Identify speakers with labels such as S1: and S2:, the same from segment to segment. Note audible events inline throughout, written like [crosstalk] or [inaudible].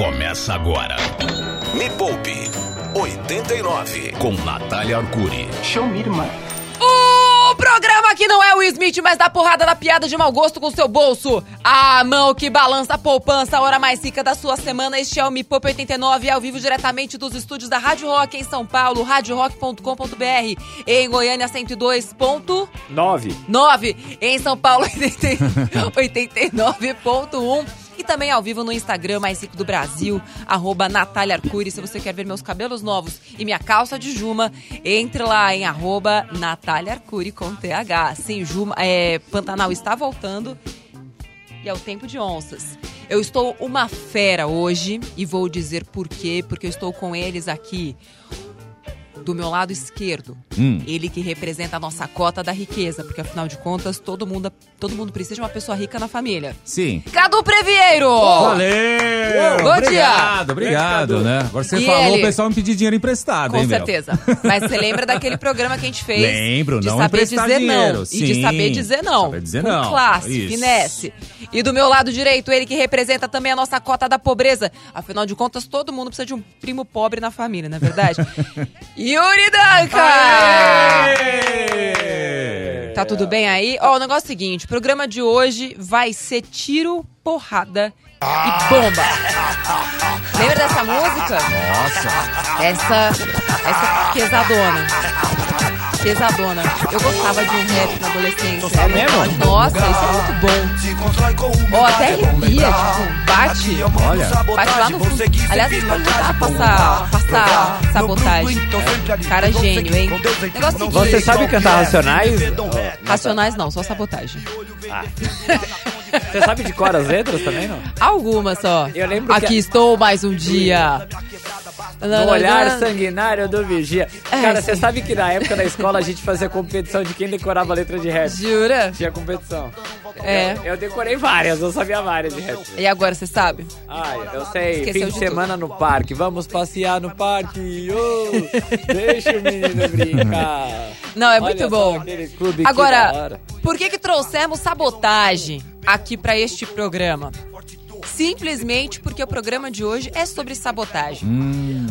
S1: Começa agora. Me Poupe 89 com Natália Arcuri.
S2: Show me, irmã.
S3: O programa que não é o Smith, mas dá porrada na piada de mau gosto com seu bolso. A mão que balança a poupança, a hora mais rica da sua semana. Este é o Me Poupe 89, ao vivo diretamente dos estúdios da Rádio Rock em São Paulo, radiorock.com.br. Em Goiânia, 102.9.
S4: 9.
S3: Em São Paulo, [laughs] 89.1. E também ao vivo no Instagram mais rico do Brasil, arroba Natália Arcuri. Se você quer ver meus cabelos novos e minha calça de Juma, entre lá em arroba Natália Arcuri com TH. Sim, Juma, é, Pantanal está voltando e é o tempo de onças. Eu estou uma fera hoje e vou dizer por quê, porque eu estou com eles aqui do meu lado esquerdo. Ele que representa a nossa cota da riqueza, porque afinal de contas todo mundo, todo mundo precisa de uma pessoa rica na família.
S5: Sim.
S3: Cadu Previeiro!
S5: Valeu!
S3: Bom dia!
S5: Obrigado, obrigado, né? Agora você
S3: E
S5: falou,
S3: ele?
S5: o pessoal me pediu dinheiro emprestado,
S3: Com
S5: hein, meu?
S3: certeza. Mas você lembra daquele programa que a gente fez?
S5: Lembro,
S3: de
S5: não
S3: saber
S5: emprestar
S3: dizer
S5: dinheiro,
S3: não. E de
S5: sim.
S3: saber dizer não.
S5: Saber dizer
S3: Com
S5: não.
S3: classe,
S5: Isso.
S3: finesse. E do meu lado direito, ele que representa também a nossa cota da pobreza. Afinal de contas, todo mundo precisa de um primo pobre na família, não é verdade? [laughs] Yuri Danca!
S5: Aê!
S3: Tá tudo bem aí? Ó, o negócio é o seguinte, o programa de hoje vai ser tiro, porrada e bomba. Lembra dessa música?
S5: Nossa,
S3: Essa, essa pesadona. Pesadona. Eu gostava de um rap na adolescência.
S4: É mesmo?
S3: Nossa, isso é muito bom. Ó, até arrepia, tipo, bate.
S5: olha.
S3: Bate lá no fundo. Aliás, a gente pode tentar passar, passar sabotagem. Cara gênio, hein? Negócio seguinte.
S4: Você sabe cantar Racionais?
S3: Racionais não, só sabotagem.
S4: Você sabe de cor as letras também, não?
S3: Algumas só.
S4: Eu lembro que
S3: Aqui
S4: a-
S3: estou mais um dia.
S4: No olhar sanguinário do vigia.
S3: É,
S4: Cara, você sabe que na época da escola a gente fazia competição de quem decorava a letra de rap.
S3: Jura?
S4: Tinha competição.
S3: É.
S4: Eu decorei várias, eu sabia várias de rap.
S3: E agora, você sabe?
S4: Ai, eu sei.
S3: Esqueceu
S4: Fim de
S3: de
S4: semana no parque. Vamos passear no parque. Oh, deixa o menino brincar.
S3: Não, é
S4: Olha
S3: muito bom. Agora, por que que trouxemos sabotagem aqui pra este programa? Simplesmente porque o programa de hoje é sobre sabotagem.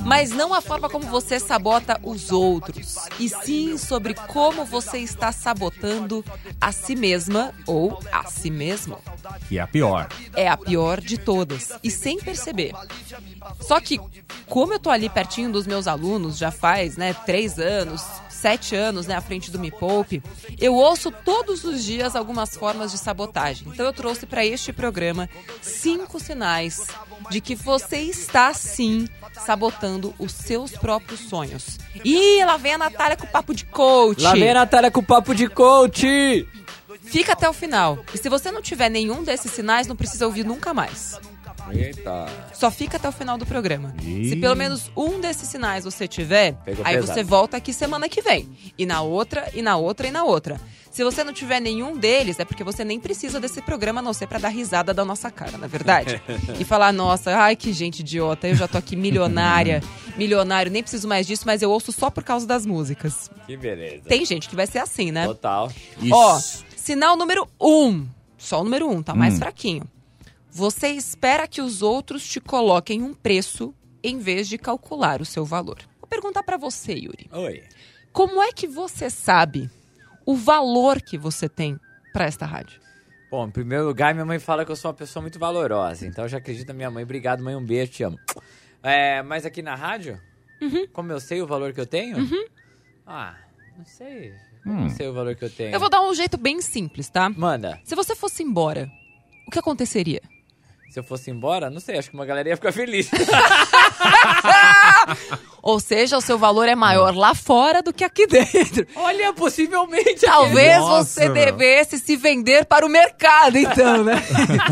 S3: Mas não a forma como você sabota os outros, e sim sobre como você está sabotando a si mesma ou a si mesmo.
S5: que é a pior.
S3: É a pior de todas, e sem perceber. Só que, como eu tô ali pertinho dos meus alunos, já faz, né, três anos, sete anos, né, à frente do Me Poupe, eu ouço todos os dias algumas formas de sabotagem. Então eu trouxe para este programa cinco sinais de que você está, sim, sabotando os seus próprios sonhos. Ih, lá vem a Natália com o papo de coach.
S4: Lá vem a Natália com o papo de coach.
S3: Fica até o final. E se você não tiver nenhum desses sinais, não precisa ouvir nunca mais.
S4: Eita.
S3: Só fica até o final do programa.
S5: Ih.
S3: Se pelo menos um desses sinais você tiver,
S4: Pegou
S3: aí
S4: pesado.
S3: você volta aqui semana que vem. E na outra, e na outra, e na outra. Se você não tiver nenhum deles, é porque você nem precisa desse programa, a não ser pra dar risada da nossa cara, na é verdade? [laughs] e falar, nossa, ai que gente idiota, eu já tô aqui milionária, milionário, nem preciso mais disso, mas eu ouço só por causa das músicas.
S4: Que beleza.
S3: Tem gente que vai ser assim, né?
S4: Total.
S5: Isso.
S3: Ó, sinal número um. Só o número um, tá mais
S5: Hum.
S3: fraquinho. Você espera que os outros te coloquem um preço em vez de calcular o seu valor. Vou perguntar pra você, Yuri.
S4: Oi.
S3: Como é que você sabe o valor que você tem pra esta rádio?
S4: Bom, em primeiro lugar, minha mãe fala que eu sou uma pessoa muito valorosa. Então eu já acredito na minha mãe. Obrigado, mãe. Um beijo, te amo. É, mas aqui na rádio,
S3: Uhum.
S4: como eu sei o valor que eu tenho? Ah, não sei. Eu
S5: Hum.
S4: Não sei o valor que eu tenho.
S3: Eu vou dar um jeito bem simples, tá?
S4: Manda.
S3: Se você fosse embora, o que aconteceria?
S4: Se eu fosse embora, não sei, acho que uma galera ia ficar feliz. [laughs]
S3: Ou seja, o seu valor é maior lá fora do que aqui dentro.
S4: Olha, possivelmente.
S3: Talvez
S5: Nossa,
S3: você
S5: meu.
S3: devesse se vender para o mercado, então, né?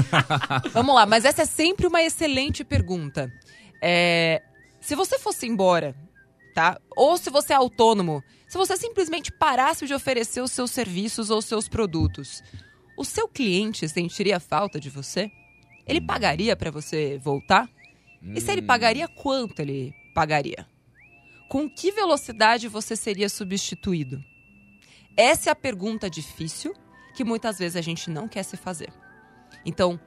S3: [laughs] Vamos lá, mas essa é sempre uma excelente pergunta. É, se você fosse embora, tá? Ou se você é autônomo, se você simplesmente parasse de oferecer os seus serviços ou os seus produtos, o seu cliente sentiria falta de você? Ele pagaria para você voltar? E se ele pagaria, quanto ele pagaria? Com que velocidade você seria substituído? Essa é a pergunta difícil que muitas vezes a gente não quer se fazer. Então,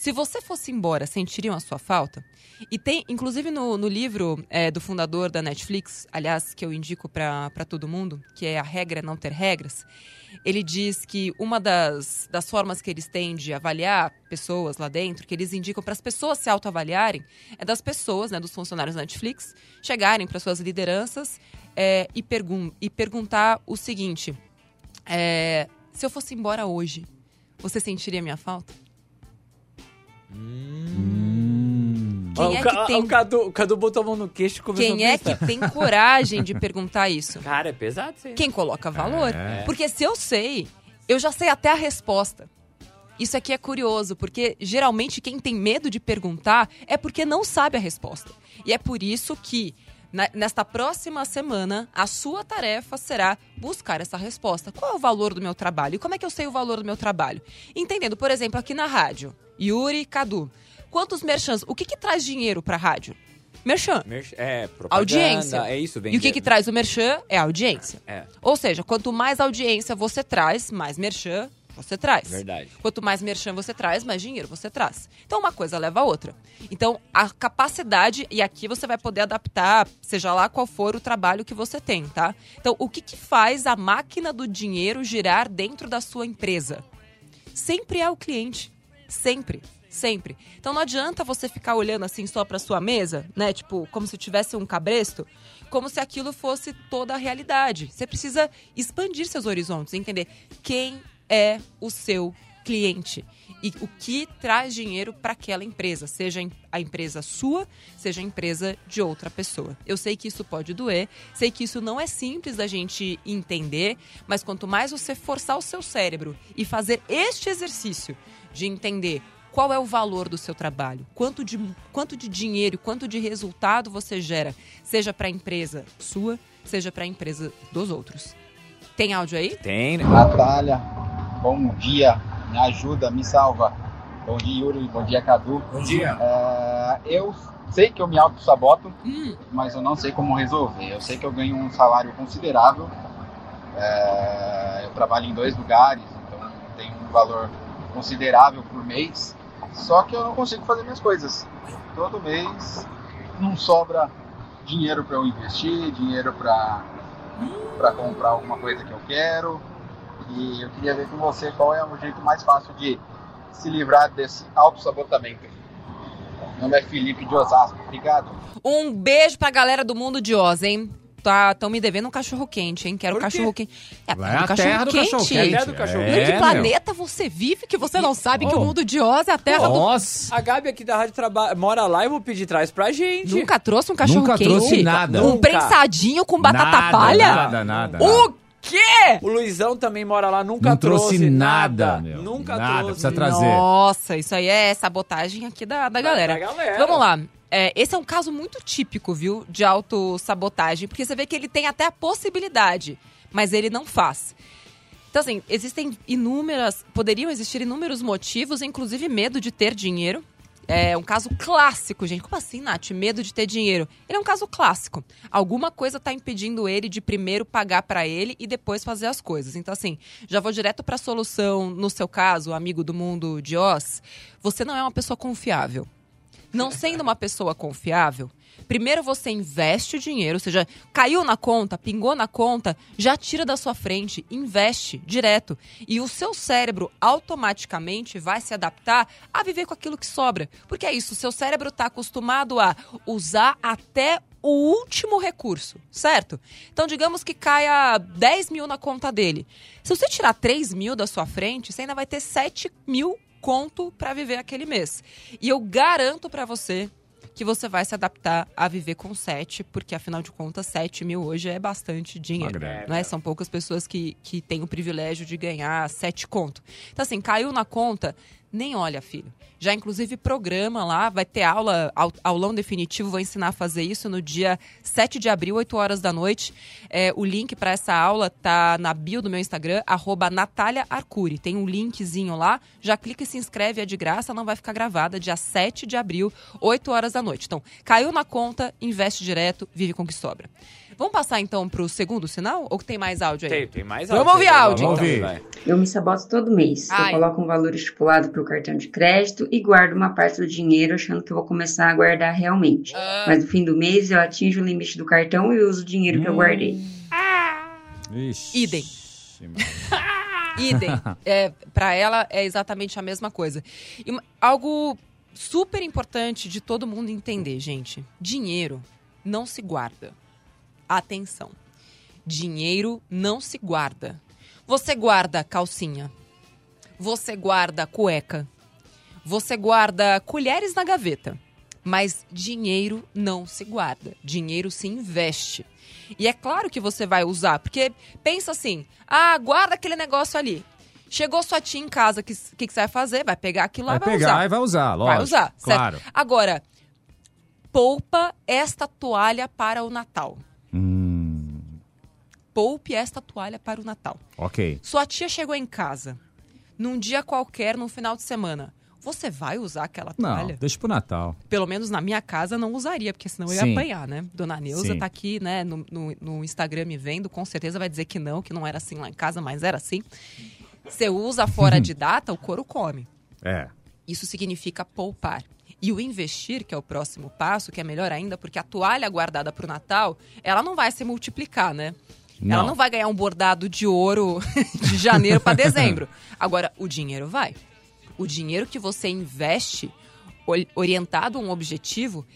S3: Se você fosse embora, sentiriam a sua falta? E tem, inclusive no, no livro é, do fundador da Netflix, aliás, que eu indico para todo mundo, que é A Regra é Não Ter Regras, ele diz que uma das, das formas que eles têm de avaliar pessoas lá dentro, que eles indicam para as pessoas se autoavaliarem, é das pessoas, né, dos funcionários da Netflix, chegarem para suas lideranças é, e, pergun e perguntar o seguinte: é, se eu fosse embora hoje, você sentiria minha falta? Quem
S4: Ó,
S3: é
S4: o, Ca-
S3: que tem,
S4: o Cadu, o Cadu botou a mão no queixo e começou
S3: quem
S4: a
S3: é que tem coragem de perguntar isso? [laughs]
S4: Cara, é pesado isso aí.
S3: Quem coloca valor.
S5: É.
S3: Porque se eu sei, eu já sei até a resposta. Isso aqui é curioso, porque geralmente quem tem medo de perguntar é porque não sabe a resposta. E é por isso que na- nesta próxima semana a sua tarefa será buscar essa resposta. Qual é o valor do meu trabalho? E como é que eu sei o valor do meu trabalho? Entendendo, por exemplo, aqui na rádio, Yuri, Cadu, quantos merchants? O que, que traz dinheiro para a rádio? Merchan.
S4: Merch- É.
S3: Audiência.
S4: É isso,
S3: E o que, que traz o merchan é audiência.
S4: É,
S3: Ou seja, quanto mais audiência você traz, mais merchan você traz.
S4: verdade.
S3: Quanto mais merchan você traz, mais dinheiro você traz. Então uma coisa leva a outra. Então a capacidade, e aqui você vai poder adaptar, seja lá qual for o trabalho que você tem, tá? Então o que, que faz a máquina do dinheiro girar dentro da sua empresa? Sempre é o cliente. Sempre. Sempre. Então não adianta você ficar olhando assim só para sua mesa, né? Tipo, como se tivesse um cabresto, como se aquilo fosse toda a realidade. Você precisa expandir seus horizontes, entender quem é o seu cliente e o que traz dinheiro para aquela empresa, seja a empresa sua, seja a empresa de outra pessoa. Eu sei que isso pode doer, sei que isso não é simples da gente entender, mas quanto mais você forçar o seu cérebro e fazer este exercício de entender qual é o valor do seu trabalho, quanto de, quanto de dinheiro, quanto de resultado você gera, seja para a empresa sua, seja para a empresa dos outros. Tem áudio aí?
S4: Tem, né?
S2: Natália, bom dia, me ajuda, me salva. Bom dia, Yuri, bom dia, Cadu.
S4: Bom dia.
S2: É, eu sei que eu me auto-saboto,
S3: Hum,
S2: mas eu não sei como resolver. Eu sei que eu ganho um salário considerável, é, eu trabalho em dois lugares, então tenho um valor considerável por mês, só que eu não consigo fazer minhas coisas. Todo mês não sobra dinheiro para eu investir, dinheiro para para comprar alguma coisa que eu quero. E eu queria ver com você qual é o jeito mais fácil de se livrar desse auto-sabotamento. Meu nome é Felipe de Osasco. Obrigado.
S3: Um beijo pra galera do mundo de Oz, hein? Tá, tão me devendo um cachorro quente, hein? Quero
S4: quê?
S3: cachorro quente. É,
S5: Vai
S3: do
S5: a terra do cachorro quente.
S4: É do cachorro
S3: Em
S4: quente.
S3: que
S5: meu.
S3: planeta você vive que você não sabe que
S5: Oh.
S3: o mundo de Oz é a terra do...
S5: Nossa.
S4: A Gabi aqui da rádio traba... mora lá e eu vou pedir traz pra gente.
S3: Nunca trouxe um cachorro
S5: Nunca
S3: quente?
S5: trouxe nada.
S3: Um
S4: Nunca.
S3: prensadinho com batata
S5: Nada,
S3: palha?
S5: Nada, nada.
S3: O quê?
S4: O Luizão também mora lá, nunca
S5: Não trouxe nada, meu.
S4: Nunca
S5: Nada,
S4: trouxe.
S5: precisa trazer.
S3: Nossa, isso aí é sabotagem aqui da, da galera.
S4: Da galera.
S3: Vamos lá. É, esse é um caso muito típico, viu, de autossabotagem, porque você vê que ele tem até a possibilidade, mas ele não faz. Então, assim, existem inúmeras, poderiam existir inúmeros motivos, inclusive medo de ter dinheiro. É um caso clássico, gente. Como assim, Nath? Medo de ter dinheiro. Ele é um caso clássico. Alguma coisa está impedindo ele de primeiro pagar para ele e depois fazer as coisas. Então, assim, já vou direto para a solução. No seu caso, amigo do mundo de Oz, você não é uma pessoa confiável. Não sendo uma pessoa confiável, primeiro você investe o dinheiro, ou seja, caiu na conta, pingou na conta, já tira da sua frente, investe direto. E o seu cérebro automaticamente vai se adaptar a viver com aquilo que sobra. Porque é isso, o seu cérebro está acostumado a usar até o último recurso, certo? Então, digamos que caia 10 mil na conta dele. Se você tirar 3 mil da sua frente, você ainda vai ter 7 mil conto para viver aquele mês. E eu garanto para você que você vai se adaptar a viver com 7, porque afinal de contas, 7 mil hoje é bastante dinheiro. Não é? São poucas pessoas que, que têm o privilégio de ganhar 7 conto. Então, assim, caiu na conta, nem olha, filho. Já, inclusive, programa lá, vai ter aula, au- aulão definitivo, vou ensinar a fazer isso no dia 7 de abril, 8 horas da noite. É, o link para essa aula tá na bio do meu Instagram, arroba Natália Arcuri. Tem um linkzinho lá, já clica e se inscreve, é de graça, não vai ficar gravada, dia 7 de abril, 8 horas da noite. Então, caiu na conta, investe direto, vive com o que sobra. Vamos passar então pro segundo sinal? Ou tem mais áudio aí?
S4: Tem, tem mais
S3: Vamos
S4: áudio.
S3: ouvir áudio,
S4: Vamos
S5: então.
S4: vai.
S6: Eu me saboto todo mês.
S3: Ai.
S6: Eu coloco um valor estipulado para o cartão de crédito e guardo uma parte do dinheiro achando que eu vou começar a guardar realmente.
S3: Ah.
S6: Mas no fim do mês eu atinjo o limite do cartão e uso o dinheiro que eu guardei.
S5: Ixi,
S3: Idem. [laughs] Idem. É, para ela é exatamente a mesma coisa. E algo super importante de todo mundo entender, gente. Dinheiro não se guarda. Atenção. Dinheiro não se guarda. Você guarda calcinha. Você guarda cueca. Você guarda colheres na gaveta. Mas dinheiro não se guarda. Dinheiro se investe. E é claro que você vai usar, porque pensa assim: ah, guarda aquele negócio ali. Chegou sua tia em casa, o que, que, que você vai fazer? Vai pegar aquilo lá
S5: Vai
S3: vai
S5: pegar
S3: usar.
S5: e vai usar, lógico.
S3: Vai usar, certo?
S5: Claro.
S3: Agora, poupa esta toalha para o Natal. Poupe esta toalha para o Natal.
S5: ok.
S3: Sua tia chegou em casa, num dia qualquer, num final de semana. Você vai usar aquela
S5: Não,
S3: toalha?
S5: deixa pro Natal.
S3: Pelo menos na minha casa não usaria, porque senão eu ia
S5: Sim.
S3: apanhar, né? Dona Neuza
S5: Sim.
S3: tá aqui, né, no, no, no Instagram me vendo, com certeza vai dizer que não, que não era assim lá em casa, mas era assim. Você usa fora [laughs] de data, o couro come.
S5: É.
S3: Isso significa poupar. E o investir, que é o próximo passo, que é melhor ainda, porque a toalha guardada para o Natal, ela não vai se multiplicar, né? Ela
S5: Não.
S3: não vai ganhar um bordado de ouro [laughs] de janeiro para dezembro. Agora, o dinheiro vai. O dinheiro que você investe, orientado a um objetivo,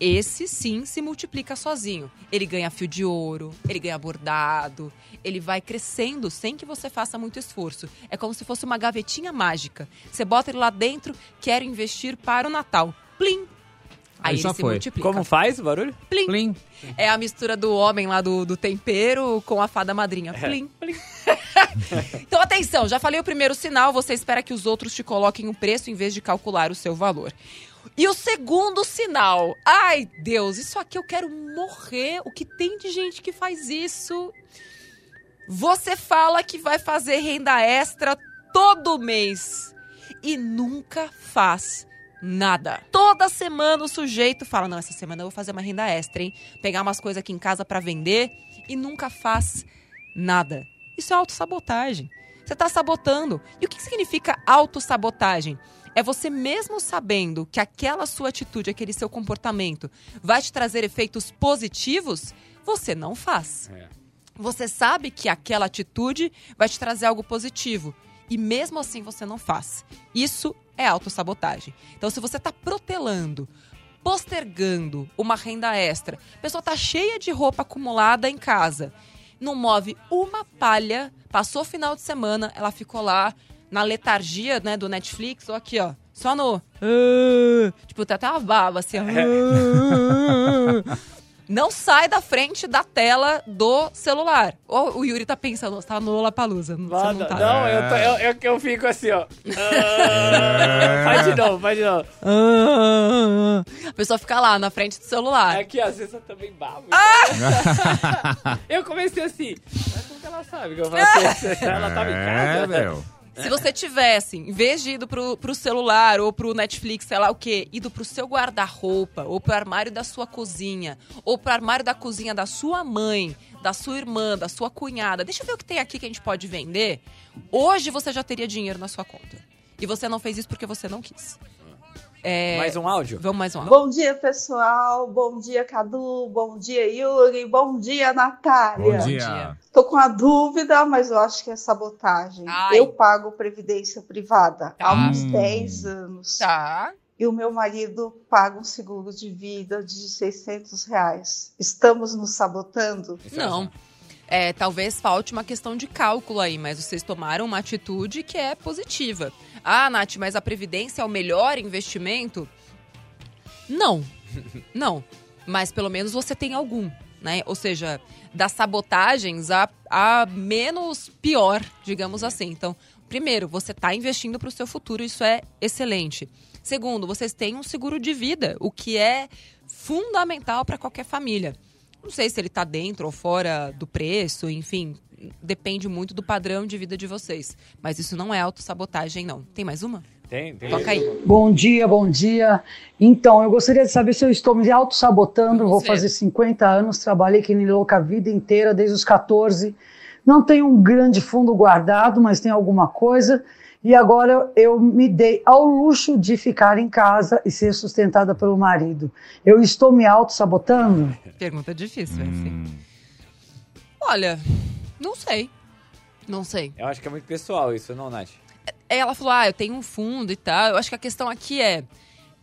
S3: esse sim se multiplica sozinho. Ele ganha fio de ouro, ele ganha bordado, ele vai crescendo sem que você faça muito esforço. É como se fosse uma gavetinha mágica. Você bota ele lá dentro, quero investir para o Natal. Plim! Aí,
S5: Aí já
S3: ele se
S5: foi.
S3: multiplica.
S4: Como faz o barulho?
S3: Plim.
S5: Plim.
S3: É a mistura do homem lá do, do tempero com a fada madrinha. Plim, plim. [laughs] então, atenção, já falei o primeiro sinal, você espera que os outros te coloquem o preço em vez de calcular o seu valor. E o segundo sinal, ai Deus, isso aqui eu quero morrer. O que tem de gente que faz isso? Você fala que vai fazer renda extra todo mês e nunca faz nada. Toda semana o sujeito fala: Não, essa semana eu vou fazer uma renda extra, hein? Pegar umas coisas aqui em casa pra vender e nunca faz nada. Isso é autossabotagem. Você tá sabotando. E o que significa autossabotagem? É você mesmo sabendo que aquela sua atitude, aquele seu comportamento vai te trazer efeitos positivos, você não faz. Você sabe que aquela atitude vai te trazer algo positivo. E mesmo assim você não faz. Isso é autossabotagem. Então, se você está protelando, postergando uma renda extra, a pessoa está cheia de roupa acumulada em casa, não move uma palha, passou o final de semana, ela ficou lá na letargia né, do Netflix, ou aqui, ó, só no. "Ah", tipo, tem até uma baba assim, ó. [laughs] Não sai da frente da tela do celular. Ou o Yuri tá pensando, você tá no Lollapalooza. Você
S4: Não,
S3: não tá.
S4: não, eu, tô, eu, eu, eu fico assim, ó. Ah, faz de novo, faz de novo.
S3: A pessoa fica lá na frente do celular.
S4: É que às vezes eu também babo. [laughs] eu comecei assim. Mas como que ela sabe que eu faço isso? [laughs] Ela tava em
S5: É,
S4: casa.
S3: Se você tivesse, em vez de ir pro, pro celular ou pro Netflix, sei lá o quê, ido pro seu guarda-roupa, ou pro armário da sua cozinha, ou pro armário da cozinha da sua mãe, da sua irmã, da sua cunhada, deixa eu ver o que tem aqui que a gente pode vender, hoje você já teria dinheiro na sua conta. E você não fez isso porque você não quis. É,
S4: Mais um áudio?
S3: Vamos mais um áudio.
S7: Bom dia, pessoal. Bom dia, Cadu. Bom dia, Yuri. Bom dia, Natália.
S5: Bom
S3: dia.
S7: Tô com a dúvida, mas eu acho que é sabotagem.
S3: Ai.
S7: Eu pago previdência privada há
S3: Tá.
S7: uns
S5: Hum.
S7: 10 anos.
S3: Tá.
S7: E o meu marido paga um seguro de vida de 600 reais. Estamos nos sabotando?
S3: Não. É, talvez falte uma questão de cálculo aí, mas vocês tomaram uma atitude que é positiva. Ah, Nath, mas a Previdência é o melhor investimento? Não. [laughs] Não. Mas pelo menos você tem algum, né? Ou seja, das sabotagens a, a menos pior, digamos assim. Então, primeiro, você está investindo para o seu futuro, isso é excelente. Segundo, vocês têm um seguro de vida, o que é fundamental para qualquer família. Não sei se ele está dentro ou fora do preço, enfim, depende muito do padrão de vida de vocês. Mas isso não é autossabotagem, não. Tem mais uma?
S4: Tem, tem.
S3: Toca aí.
S8: Bom dia, bom dia. Então, eu gostaria de saber se eu estou me auto-sabotando.
S3: Vamos
S8: Vou fazer 50 anos, trabalhei aqui em louca a vida inteira, desde os 14. Não tenho um grande fundo guardado, mas tem alguma coisa. E agora eu me dei ao luxo de ficar em casa e ser sustentada pelo marido. Eu estou me auto-sabotando?
S3: Pergunta difícil, assim.
S5: Hum.
S3: Olha, não sei. Não sei.
S4: Eu acho que é muito pessoal isso, não, Nath?
S3: Aí ela falou, ah, eu tenho um fundo e tal. Eu acho que a questão aqui é,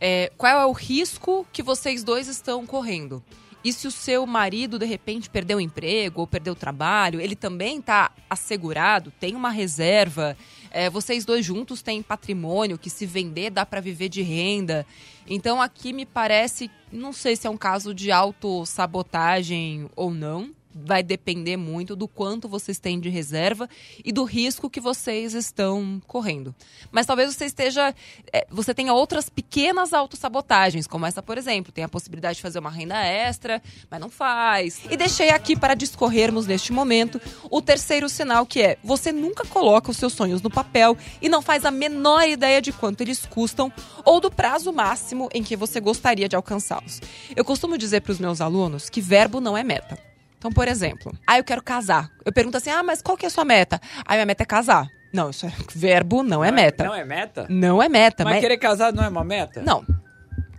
S3: é, qual é o risco que vocês dois estão correndo? E se o seu marido, de repente, perdeu o emprego ou perdeu o trabalho, ele também está assegurado, tem uma reserva, é, vocês dois juntos têm patrimônio que se vender dá para viver de renda. Então aqui me parece, não sei se é um caso de autossabotagem ou não, vai depender muito do quanto vocês têm de reserva e do risco que vocês estão correndo. Mas talvez você esteja. é, você tenha outras pequenas autossabotagens, como essa, por exemplo. Tem a possibilidade de fazer uma renda extra, mas não faz. E deixei aqui para discorrermos neste momento o terceiro sinal, que é você nunca coloca os seus sonhos no papel e não faz a menor ideia de quanto eles custam ou do prazo máximo em que você gostaria de alcançá-los. Eu costumo dizer para os meus alunos que verbo não é meta. Então, por exemplo, ah, eu quero casar. Eu pergunto assim, ah, mas qual que é a sua meta? Ah, minha meta é casar. Não, isso é [laughs] verbo, não é meta.
S4: Não é meta?
S3: Não é meta,
S4: Mas
S3: mas...
S4: querer casar não é uma meta?
S3: Não.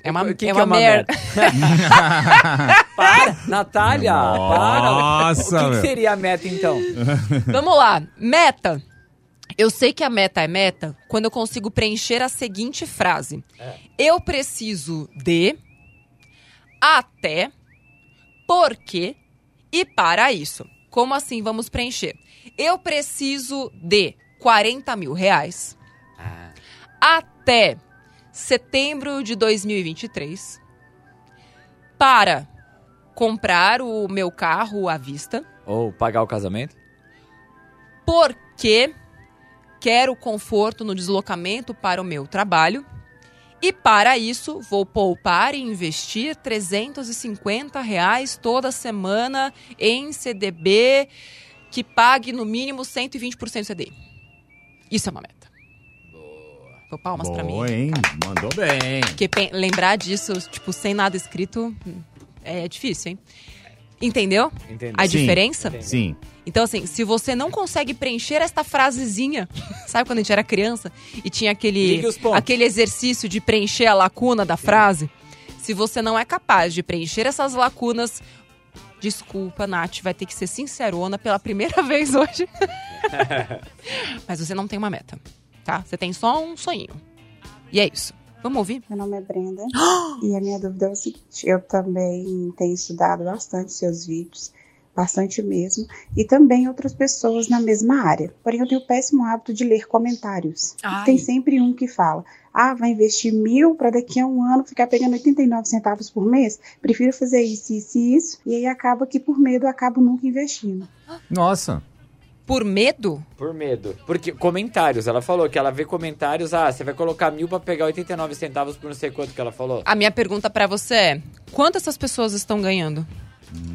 S3: É uma,
S4: O que
S3: é
S4: que
S3: uma, merda. [laughs] [laughs]
S4: Para! Natália! Para!
S5: Nossa,
S4: O que, que seria a meta, então?
S3: Vamos lá. Meta. Eu sei que a meta é meta quando eu consigo preencher a seguinte frase. Eu preciso de, até, porque e para isso. Como assim vamos preencher? Eu preciso de 40 mil reais
S4: Ah,
S3: até setembro de 2023 para comprar o meu carro à vista,
S4: ou pagar o casamento?
S3: porque quero conforto no deslocamento para o meu trabalho. E para isso, vou poupar e investir 350 reais toda semana em CDB que pague no mínimo 120% CDI. Isso é uma meta. Boa. Palmas para mim.
S5: Hein? Mandou bem.
S3: Porque lembrar disso, tipo, sem nada escrito, hum, é difícil, hein? Entendeu
S4: Entendeu?
S3: a
S5: Sim.
S3: diferença?
S5: Sim.
S3: Então, assim, se você não consegue preencher esta frasezinha, [laughs] sabe quando a gente era criança e tinha aquele, aquele exercício de preencher a lacuna da frase? Se você não é capaz de preencher essas lacunas, desculpa, Nath, vai ter que ser sincerona pela primeira [laughs] vez hoje. [laughs] Mas você não tem uma meta, tá? Você tem só um sonhinho. E é isso. Vamos ouvir?
S9: Meu nome é Brenda [gasps] e a minha dúvida é o seguinte: eu também tenho estudado bastante seus vídeos, bastante mesmo, e também outras pessoas na mesma área. Porém, eu tenho o péssimo hábito de ler comentários. Tem sempre um que fala: ah, vai investir mil para daqui a um ano ficar pegando 89 centavos por mês? Prefiro fazer isso, isso e isso, e aí acaba que por medo eu acabo nunca investindo.
S5: Nossa.
S3: Por medo?
S4: Por medo. Porque comentários, ela falou que ela vê comentários, ah, você vai colocar mil pra pegar 89 centavos por não sei quanto que ela falou.
S3: A minha pergunta pra você é: quanto essas pessoas estão ganhando?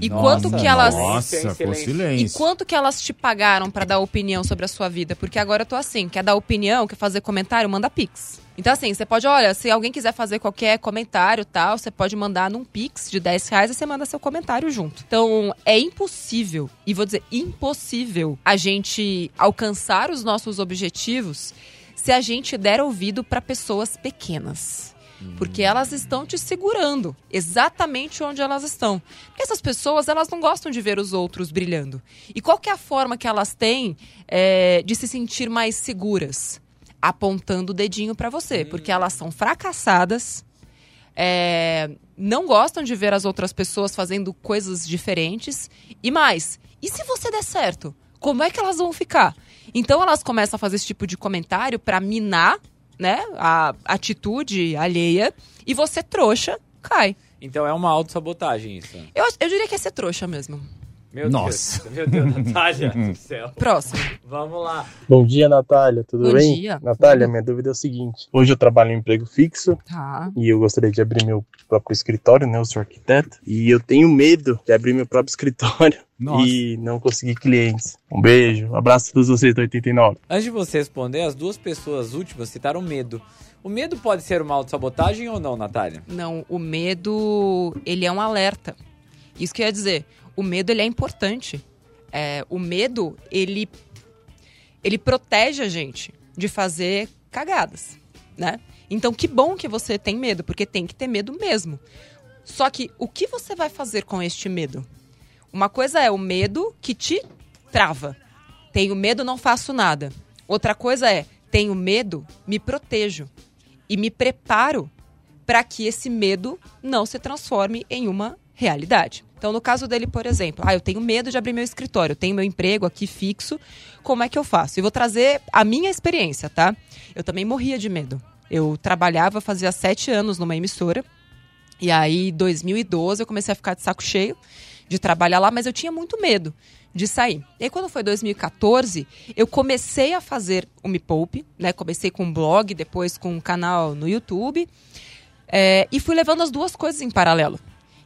S3: E
S5: Nossa,
S3: quanto que elas
S5: Nossa,
S4: Silêncio,
S5: ficou
S4: silêncio.
S3: E quanto que elas te pagaram pra dar opinião sobre a sua vida? Porque agora eu tô assim, quer dar opinião, quer fazer comentário, manda pix. Então assim, você pode, olha, se alguém quiser fazer qualquer comentário tal, você pode mandar num pix de 10 reais e você manda seu comentário junto. Então é impossível, e vou dizer impossível, a gente alcançar os nossos objetivos se a gente der ouvido pra pessoas pequenas. Porque elas estão te segurando exatamente onde elas estão. Porque essas pessoas, elas não gostam de ver os outros brilhando. E qual que é a forma que elas têm é, de se sentir mais seguras? Apontando o dedinho pra você. Porque elas são fracassadas, é, não gostam de ver as outras pessoas fazendo coisas diferentes. E mais, e se você der certo? Como é que elas vão ficar? Então elas começam a fazer esse tipo de comentário pra minar né, a atitude alheia e você trouxa cai.
S4: Então é uma autossabotagem isso.
S3: Eu, eu diria que é ser trouxa mesmo.
S4: Meu
S5: Nossa.
S4: Deus, meu Deus, [laughs] Natália do céu.
S3: Próximo.
S4: Vamos lá.
S10: Bom dia, Natália. Tudo
S3: Bom
S10: bem?
S3: dia.
S10: Natália, minha dúvida é o seguinte: hoje eu trabalho em um emprego fixo
S3: Tá.
S10: e eu gostaria de abrir meu próprio escritório, né? Eu sou arquiteto e eu tenho medo de abrir meu próprio escritório [laughs]
S5: Nossa.
S10: e não conseguir clientes. Um beijo, um abraço a todos vocês do 89.
S4: Antes de você responder, as duas pessoas últimas citaram medo. O medo pode ser uma autossabotagem ou não, Natália?
S3: Não, o medo, ele é um alerta. Isso que eu ia dizer. O medo, ele é importante. É, o medo, ele, ele protege a gente de fazer cagadas, né? Então, que bom que você tem medo, porque tem que ter medo mesmo. Só que o que você vai fazer com este medo? Uma coisa é o medo que te trava. Tenho medo, não faço nada. Outra coisa é, tenho medo, me protejo e me preparo para que esse medo não se transforme em uma realidade. Então, no caso dele, por exemplo, ah, eu tenho medo de abrir meu escritório, eu tenho meu emprego aqui fixo, como é que eu faço? E vou trazer a minha experiência, tá? Eu também morria de medo. Eu trabalhava, fazia sete anos numa emissora, e aí, em 2012, eu comecei a ficar de saco cheio de trabalhar lá, mas eu tinha muito medo de sair. E aí, quando foi 2014, eu comecei a fazer o Me Poupe, né? Comecei com um blog, depois com um canal no YouTube, é, e fui levando as duas coisas em paralelo.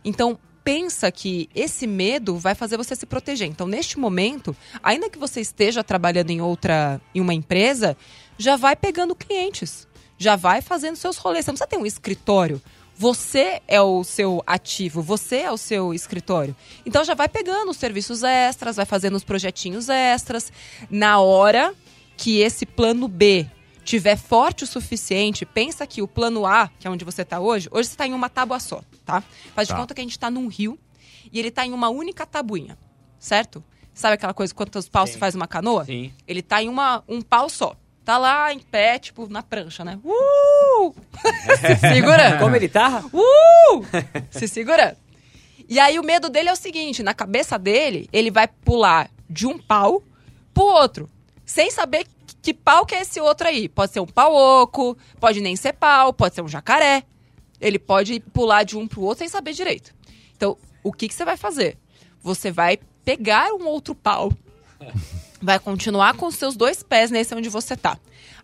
S3: Então, pensa que esse medo vai fazer você se proteger. Então, neste momento, ainda que você esteja trabalhando em outra, em uma empresa, já vai pegando clientes, já vai fazendo seus rolês. Você não precisa ter um escritório. Você é o seu ativo, você é o seu escritório. Então já vai pegando os serviços extras, vai fazendo os projetinhos extras. Na hora que esse plano B tiver forte o suficiente, pensa que o plano A, que é onde você está hoje, hoje você está em uma tábua só, tá? Faz de
S5: Tá.
S3: conta que a gente está num rio e ele está em uma única tabuinha, certo? Sabe aquela coisa, quantos paus
S4: Sim.
S3: se faz uma canoa?
S4: Sim.
S3: Ele tá em uma, um pau só. Tá lá em pé, tipo, na prancha, né? Uh! [laughs] Se segurando.
S4: Como ele tá?
S3: Uh! [laughs] Se segurando. E aí o medo dele é o seguinte, na cabeça dele, ele vai pular de um pau pro outro, sem saber que, pau que é esse outro aí. Pode ser um pau oco, pode nem ser pau, pode ser um jacaré. Ele pode pular de um pro outro sem saber direito. Então, o que, que você vai fazer? Você vai pegar um outro pau, [laughs] vai continuar com os seus dois pés nesse onde você tá.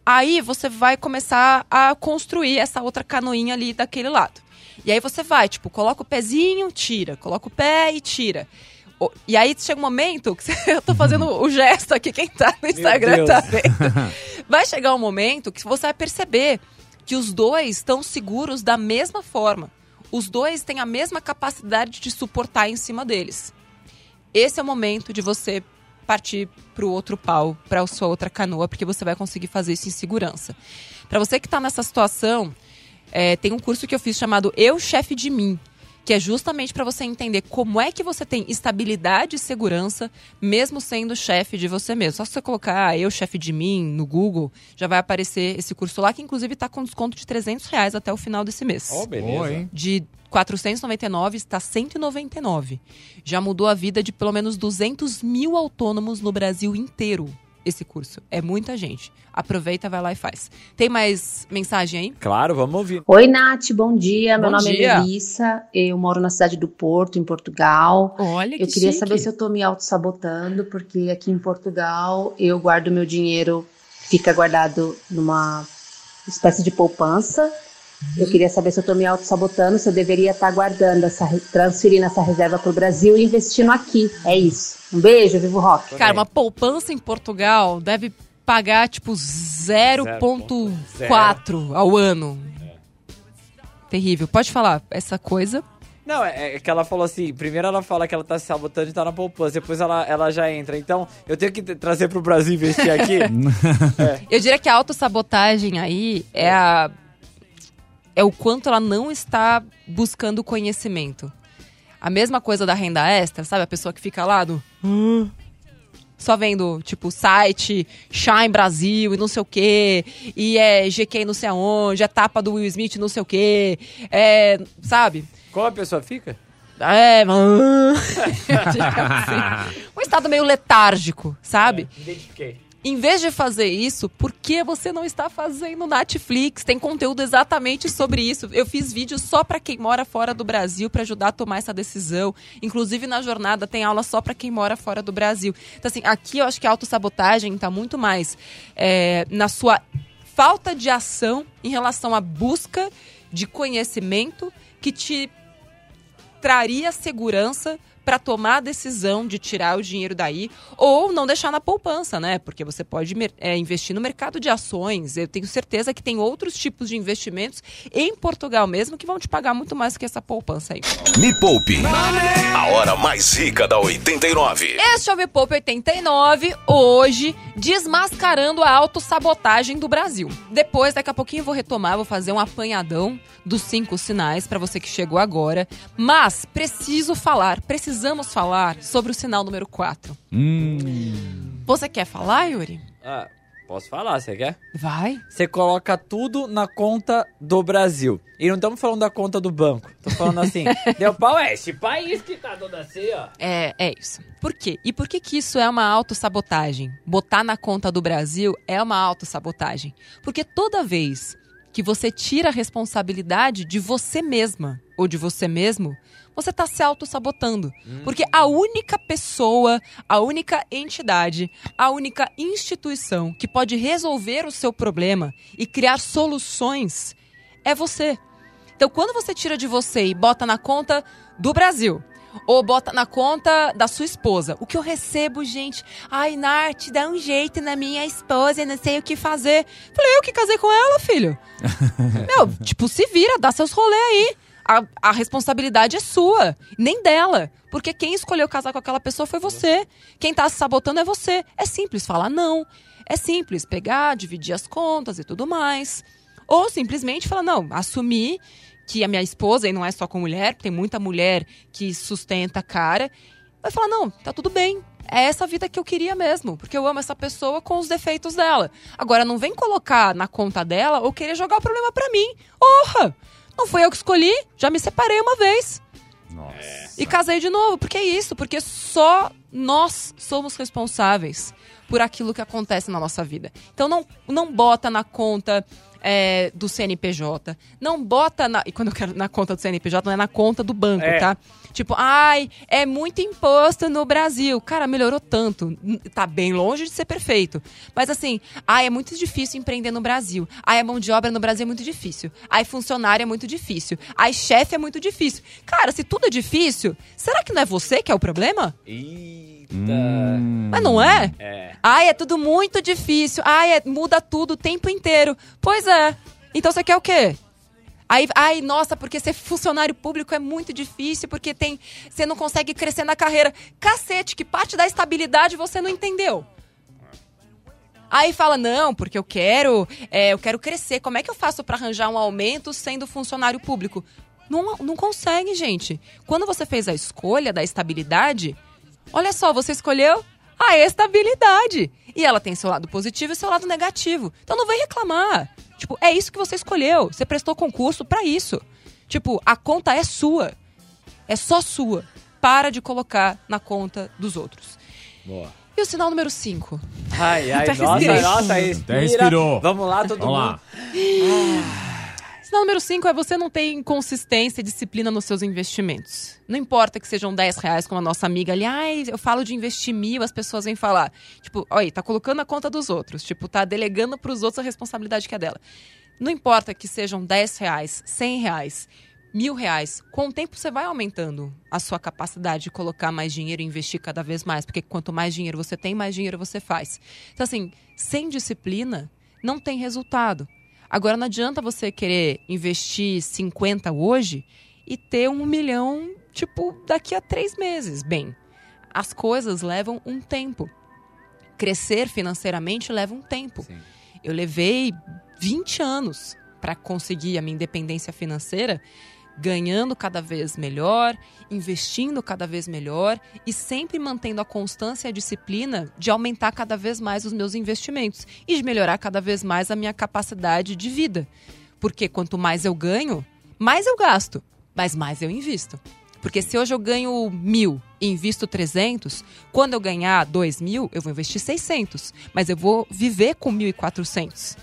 S3: Aí você vai começar a construir essa outra canoinha ali daquele lado. E aí você vai, tipo, coloca o pezinho, tira, coloca o pé e tira. E aí chega um momento que [laughs] eu tô fazendo o gesto aqui, quem tá no Instagram tá vendo. [laughs] Vai chegar um momento que você vai perceber que os dois estão seguros da mesma forma. Os dois têm a mesma capacidade de suportar em cima deles. Esse é o momento de você partir para o outro pau, para a sua outra canoa, porque você vai conseguir fazer isso em segurança. Para você que está nessa situação, é, tem um curso que eu fiz chamado Eu Chefe de Mim, que é justamente para você entender como é que você tem estabilidade e segurança, mesmo sendo chefe de você mesmo. Só se você colocar Eu Chefe de Mim no Google, já vai aparecer esse curso lá, que inclusive está com desconto de 300 reais até o final desse mês
S4: Oh, beleza.
S5: Oi.
S3: de 499 está 199. Já mudou a vida de pelo menos 200 mil autônomos no Brasil inteiro. Esse curso. É muita gente. Aproveita, vai lá e faz. Tem mais mensagem aí?
S4: Claro, vamos ouvir.
S11: Oi, Nath, bom dia. Meu
S3: Bom
S11: nome
S3: dia.
S11: é Melissa, eu moro na cidade do Porto, em Portugal.
S3: Olha que
S11: Eu queria
S3: chique.
S11: saber se eu tô me auto-sabotando, porque aqui em Portugal eu guardo meu dinheiro, fica guardado numa espécie de poupança. Eu queria saber se eu tô me auto-sabotando, se eu deveria estar guardando essa, transferindo essa reserva pro Brasil e investindo aqui. É isso. Um beijo, vivo rock.
S3: Cara, uma poupança em Portugal deve pagar tipo 0,4 ao ano. Terrível. Pode falar essa coisa.
S4: Não, é, é que ela falou assim, primeiro ela fala que ela tá se sabotando e tá na poupança, depois ela, ela já entra. Então, eu tenho que trazer pro Brasil investir aqui. [laughs]
S3: Eu diria que a autossabotagem aí é a. É o quanto ela não está buscando conhecimento. A mesma coisa da renda extra, sabe? A pessoa que fica lá no. Só vendo, tipo, site, Shine Brasil e não sei o quê. E é GK não sei aonde, é tapa do Will Smith não sei o quê. É. Sabe?
S4: Como a pessoa fica?
S3: É, [laughs] mano. um estado meio letárgico, sabe?
S4: Identifiquei.
S3: Em vez de fazer isso, por que você não está fazendo Netflix? Tem conteúdo exatamente sobre isso. Eu fiz vídeo só para quem mora fora do Brasil para ajudar a tomar essa decisão. Inclusive na jornada tem aula só para quem mora fora do Brasil. Então assim, aqui eu acho que a autossabotagem está muito mais é, na sua falta de ação em relação à busca de conhecimento que te traria segurança para tomar a decisão de tirar o dinheiro daí ou não deixar na poupança, né? Porque você pode é, investir no mercado de ações. Eu tenho certeza que tem outros tipos de investimentos em Portugal mesmo que vão te pagar muito mais que essa poupança aí.
S1: Me Poupe. A hora mais rica da 89.
S3: Este é o Me Poupe 89, hoje desmascarando a autossabotagem do Brasil. Depois, daqui a pouquinho eu vou retomar, vou fazer um apanhadão dos cinco sinais para você que chegou agora. Mas preciso falar, preciso precisamos falar sobre o sinal número 4.
S4: Hum.
S3: Você quer falar, Yuri?
S4: Ah, posso falar, você quer?
S3: Vai.
S4: Você coloca tudo na conta do Brasil. E não estamos falando da conta do banco. Tô falando assim, [laughs] deu pau, é esse país que tá todo assim, ó.
S3: É, é isso. Por quê? E por que que isso é uma autossabotagem? Botar na conta do Brasil é uma autossabotagem. Porque toda vez que você tira a responsabilidade de você mesma ou de você mesmo, você está se auto-sabotando. Hum. Porque a única pessoa, a única entidade, a única instituição que pode resolver o seu problema e criar soluções é você. Então, quando você tira de você e bota na conta do Brasil, ou bota na conta da sua esposa. O que eu recebo, gente? Ai, Nart, dá um jeito na minha esposa, não sei o que fazer. Falei, eu que casei com ela, filho. [laughs] Meu, tipo, se vira, dá seus rolês aí a, a responsabilidade é sua, nem dela. Porque quem escolheu casar com aquela pessoa foi você. Quem tá se sabotando é você. É simples falar não. É simples pegar, dividir as contas e tudo mais. Ou simplesmente falar, não, assumir que a minha esposa, e não é só com mulher, tem muita mulher que sustenta a cara, vai falar, não, tá tudo bem. É essa vida que eu queria mesmo, porque eu amo essa pessoa com os defeitos dela. Agora, não vem colocar na conta dela ou querer jogar o problema pra mim. Orra! Não fui eu que escolhi, já me separei uma vez.
S4: Nossa.
S3: E casei de novo. Por que isso? Porque só nós somos responsáveis por aquilo que acontece na nossa vida. Então não, não bota na conta é, do CNPJ. Não bota na. E quando eu quero na conta do CNPJ, não é na conta do banco, é. tá? Tipo, ai, é muito imposto no Brasil. Cara, melhorou tanto. Tá bem longe de ser perfeito. Mas assim, ai, é muito difícil empreender no Brasil. Ai, a mão de obra no Brasil é muito difícil. Ai, funcionário é muito difícil. Ai, chefe é muito difícil. Cara, se tudo é difícil, será que não é você que é o problema?
S4: Eita.
S3: Hum. Mas não é?
S4: É.
S3: Ai, é tudo muito difícil. Ai, é, muda tudo o tempo inteiro. Pois é. Então você quer o quê? Aí, ai, nossa, porque ser funcionário público é muito difícil, porque tem, você não consegue crescer na carreira. Cacete, que parte da estabilidade você não entendeu. Aí fala, não, porque eu quero, é, eu quero crescer. Como é que eu faço para arranjar um aumento sendo funcionário público? Não, não consegue, gente. Quando você fez a escolha da estabilidade, olha só, você escolheu a estabilidade. E ela tem seu lado positivo e seu lado negativo. Então não vem reclamar. Tipo, é isso que você escolheu. Você prestou concurso para isso. Tipo, a conta é sua. É só sua. Para de colocar na conta dos outros.
S4: Boa.
S3: E o sinal número 5?
S4: Ai, ai, [laughs] nossa, nossa, respira.
S5: Até respirou.
S4: Vamos lá, todo
S5: Vamos
S4: mundo.
S5: lá.
S3: Sinal número 5 é você não ter consistência e disciplina nos seus investimentos. Não importa que sejam 10 reais, como a nossa amiga ali, ai, eu falo de investir mil, as pessoas vêm falar. Tipo, olha, tá colocando a conta dos outros. Tipo, tá delegando pros outros a responsabilidade que é dela. Não importa que sejam 10 reais, 100 reais, mil reais. Com o tempo você vai aumentando a sua capacidade de colocar mais dinheiro e investir cada vez mais. Porque quanto mais dinheiro você tem, mais dinheiro você faz. Então, assim, sem disciplina, não tem resultado. Agora não adianta você querer investir 50 hoje e ter um milhão, tipo, daqui a três meses. Bem, as coisas levam um tempo. Crescer financeiramente leva um tempo.
S4: Sim.
S3: Eu levei 20 anos para conseguir a minha independência financeira, ganhando cada vez melhor, investindo cada vez melhor e sempre mantendo a constância e a disciplina de aumentar cada vez mais os meus investimentos e de melhorar cada vez mais a minha capacidade de vida. Porque quanto mais eu ganho, mais eu gasto, mas mais eu invisto. Porque se hoje eu ganho mil e invisto 300, quando eu ganhar 2 mil, eu vou investir 600. Mas eu vou viver com 1.400.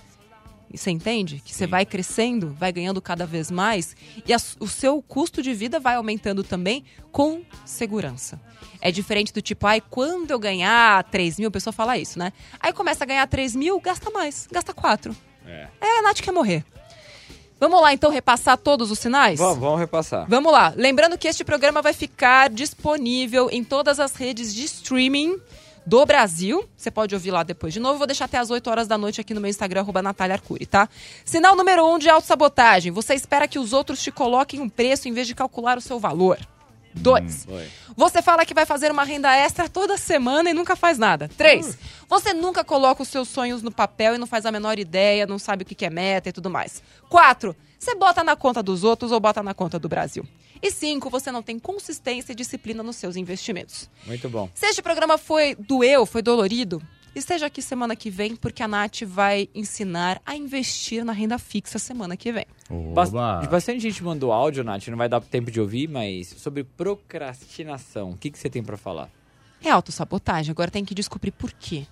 S3: E Você entende? Que você vai crescendo, vai ganhando cada vez mais e a- o seu custo de vida vai aumentando também com segurança. É diferente do tipo, ai, quando eu ganhar 3 mil, a pessoa fala isso, né? Aí começa a ganhar 3 mil, gasta mais, gasta 4.
S4: É.
S3: É, a Nath quer morrer. Vamos lá, então, repassar todos os sinais?
S4: Vamos, vamos repassar.
S3: Vamos lá. Lembrando que este programa vai ficar disponível em todas as redes de streaming do Brasil. Você pode ouvir lá depois de novo. Vou deixar até as 8 horas da noite aqui no meu Instagram, arroba Natália Arcuri, tá? Sinal número 1 um de autossabotagem. Você espera que os outros te coloquem um preço em vez de calcular o seu valor. Dois.
S4: Oi.
S3: Você fala que vai fazer uma renda extra toda semana e nunca faz nada. Três. Você nunca coloca os seus sonhos no papel e não faz a menor ideia, não sabe o que que é meta e tudo mais. Quatro. Você bota na conta dos outros ou bota na conta do Brasil. E cinco. Você não tem consistência e disciplina nos seus investimentos.
S4: Muito bom.
S3: Se este programa foi doeu, foi dolorido, esteja aqui semana que vem, porque a Nath vai ensinar a investir na renda fixa semana que vem.
S4: Bas- Bastante gente mandou áudio, Nath, não vai dar tempo de ouvir, mas sobre procrastinação, o que, que você tem pra falar?
S3: É autossabotagem, agora tem que descobrir por quê.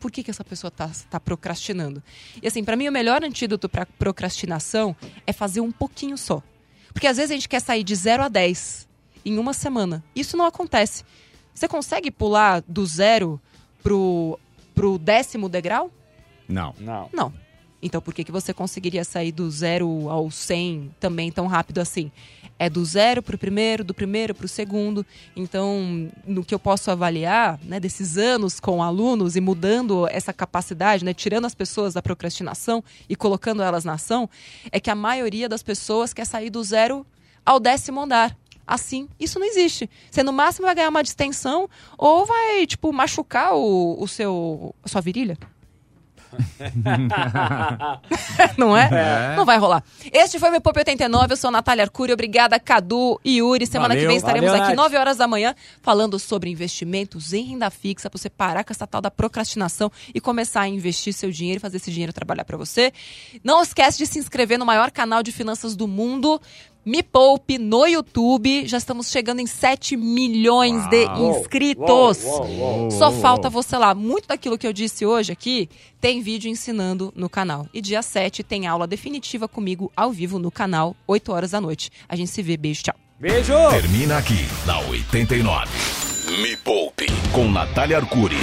S3: Por que, que essa pessoa tá, tá procrastinando? E assim, pra mim o melhor antídoto pra procrastinação é fazer um pouquinho só. Porque às vezes a gente quer sair de 0 a 10 em uma semana. Isso não acontece. Você consegue pular do zero pro, pro décimo degrau?
S5: Não.
S4: Não.
S3: Não. Então por que, que você conseguiria sair do zero ao 100 também tão rápido assim? É do zero pro primeiro, do primeiro pro segundo. Então, no que eu posso avaliar, né, desses anos com alunos e mudando essa capacidade, né, tirando as pessoas da procrastinação e colocando elas na ação, é que a maioria das pessoas quer sair do zero ao décimo andar. Assim, isso não existe. Você no máximo vai ganhar uma distensão ou vai, tipo, machucar o, o seu, a sua virilha. [laughs] não é?
S5: É.
S3: Não vai rolar. Este foi o meu Pop 89. Eu sou a Natália Arcuri. Obrigada, Cadu e Yuri. Semana que
S5: Valeu.
S3: vem estaremos
S4: Valeu,
S3: aqui
S4: Nath.
S3: 9 horas da manhã falando sobre investimentos em renda fixa para você parar com essa tal da procrastinação e começar a investir seu dinheiro e fazer esse dinheiro trabalhar para você. Não esquece de se inscrever no maior canal de finanças do mundo. Me Poupe no YouTube. Já estamos chegando em 7 milhões de
S4: Uau.
S3: inscritos.
S4: Uau, uau, uau.
S3: Só falta você lá. Muito daquilo que eu disse hoje aqui tem vídeo ensinando no canal. E dia 7 tem aula definitiva comigo ao vivo no canal, 8 horas da noite. A gente se vê. Beijo, tchau.
S4: Beijo!
S1: Termina aqui na 89. Me Poupe com Natália Arcuri.